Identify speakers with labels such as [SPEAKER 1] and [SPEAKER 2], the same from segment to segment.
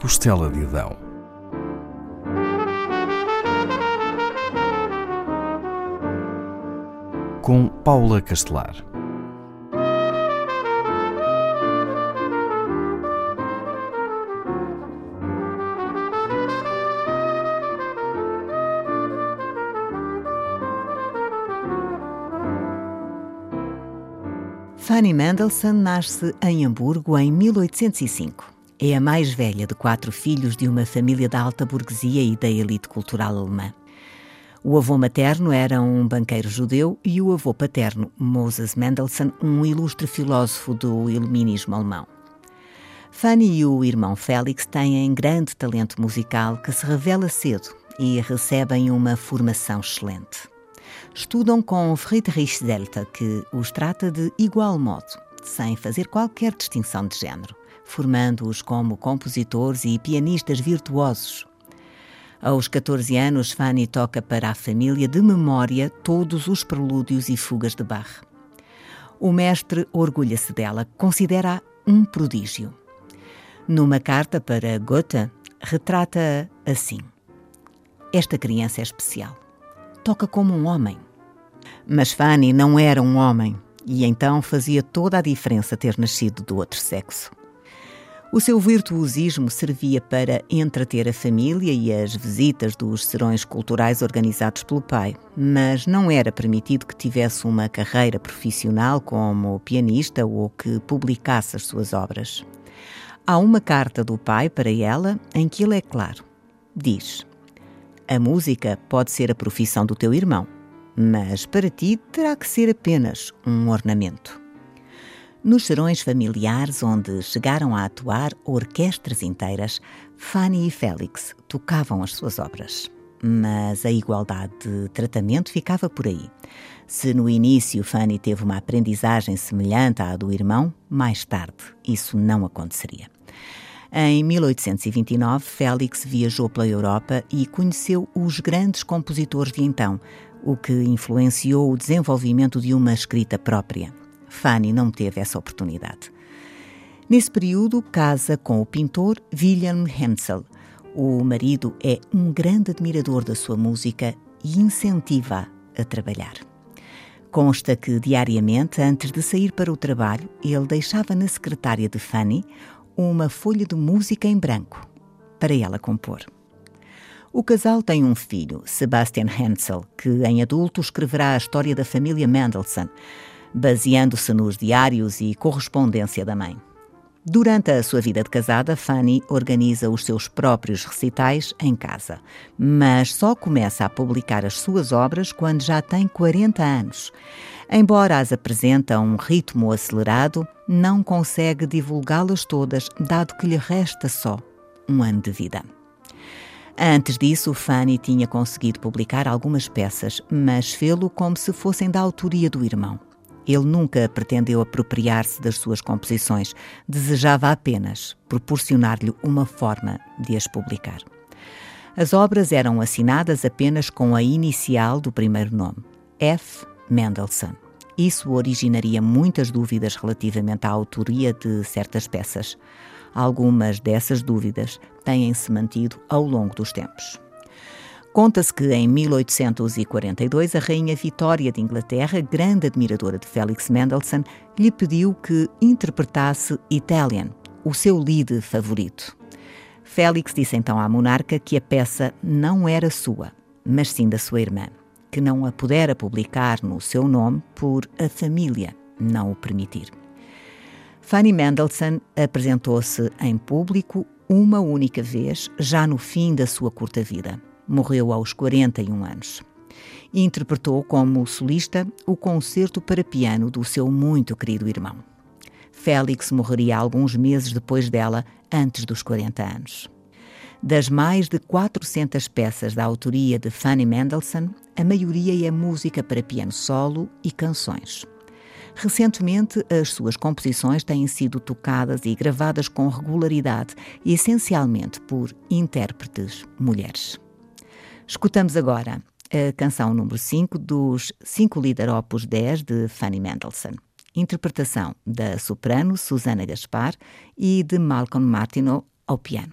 [SPEAKER 1] costela de Adão. Com Paula Castelar.
[SPEAKER 2] Fanny Mendelssohn nasce em Hamburgo em 1805. É a mais velha de quatro filhos de uma família da alta burguesia e da elite cultural alemã. O avô materno era um banqueiro judeu e o avô paterno, Moses Mendelssohn, um ilustre filósofo do iluminismo alemão. Fanny e o irmão Félix têm grande talento musical que se revela cedo e recebem uma formação excelente estudam com Friedrich Zelta, que os trata de igual modo, sem fazer qualquer distinção de género, formando-os como compositores e pianistas virtuosos. Aos 14 anos, Fanny toca para a família de memória todos os prelúdios e fugas de Bach. O mestre orgulha-se dela, considera-a um prodígio. Numa carta para Goethe, retrata-a assim: Esta criança é especial. Toca como um homem. Mas Fanny não era um homem e então fazia toda a diferença ter nascido do outro sexo. O seu virtuosismo servia para entreter a família e as visitas dos serões culturais organizados pelo pai, mas não era permitido que tivesse uma carreira profissional como pianista ou que publicasse as suas obras. Há uma carta do pai para ela em que ele é claro. Diz: A música pode ser a profissão do teu irmão, mas para ti terá que ser apenas um ornamento. Nos serões familiares, onde chegaram a atuar orquestras inteiras, Fanny e Félix tocavam as suas obras. Mas a igualdade de tratamento ficava por aí. Se no início Fanny teve uma aprendizagem semelhante à do irmão, mais tarde isso não aconteceria. Em 1829, Félix viajou pela Europa e conheceu os grandes compositores de então, o que influenciou o desenvolvimento de uma escrita própria. Fanny não teve essa oportunidade. Nesse período, casa com o pintor Wilhelm Hensel. O marido é um grande admirador da sua música e incentiva-a a trabalhar. Consta que, diariamente, antes de sair para o trabalho, ele deixava na secretária de Fanny uma folha de música em branco para ela compor. O casal tem um filho, Sebastian Hensel, que em adulto escreverá a história da família Mendelssohn, baseando-se nos diários e correspondência da mãe. Durante a sua vida de casada, Fanny organiza os seus próprios recitais em casa, mas só começa a publicar as suas obras quando já tem 40 anos. Embora as apresenta a um ritmo acelerado, não consegue divulgá-las todas, dado que lhe resta só um ano de vida. Antes disso, Fanny tinha conseguido publicar algumas peças, mas fê-lo como se fossem da autoria do irmão. Ele nunca pretendeu apropriar-se das suas composições, desejava apenas proporcionar-lhe uma forma de as publicar. As obras eram assinadas apenas com a inicial do primeiro nome, F. Mendelssohn. Isso originaria muitas dúvidas relativamente à autoria de certas peças. Algumas dessas dúvidas têm-se mantido ao longo dos tempos. Conta-se que em 1842 a rainha Vitória de Inglaterra, grande admiradora de Felix Mendelssohn, lhe pediu que interpretasse Italian, o seu lead favorito. Félix disse então à monarca que a peça não era sua, mas sim da sua irmã, que não a pudera publicar no seu nome por a família não o permitir. Fanny Mendelssohn apresentou-se em público uma única vez, já no fim da sua curta vida. Morreu aos 41 anos. Interpretou como solista o concerto para piano do seu muito querido irmão. Félix morreria alguns meses depois dela, antes dos 40 anos. Das mais de 400 peças da autoria de Fanny Mendelssohn, a maioria é música para piano solo e canções. Recentemente, as suas composições têm sido tocadas e gravadas com regularidade, essencialmente por intérpretes mulheres. Escutamos agora a canção número 5 dos 5 Líder Opus 10 de Fanny Mendelssohn. Interpretação da soprano Susana Gaspar e de Malcolm Martineau ao piano.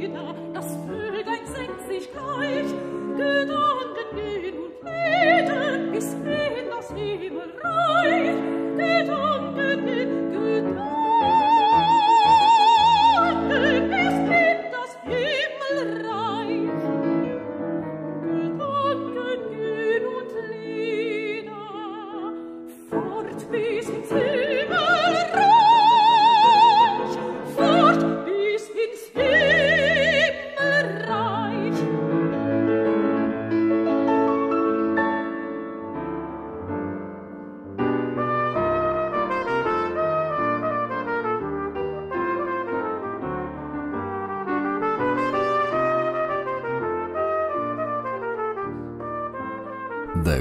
[SPEAKER 1] wieder, das Vöglein senkt sich gleich, Gedanken gehen und leben, bis in das Himmelreich, Gedanken gehen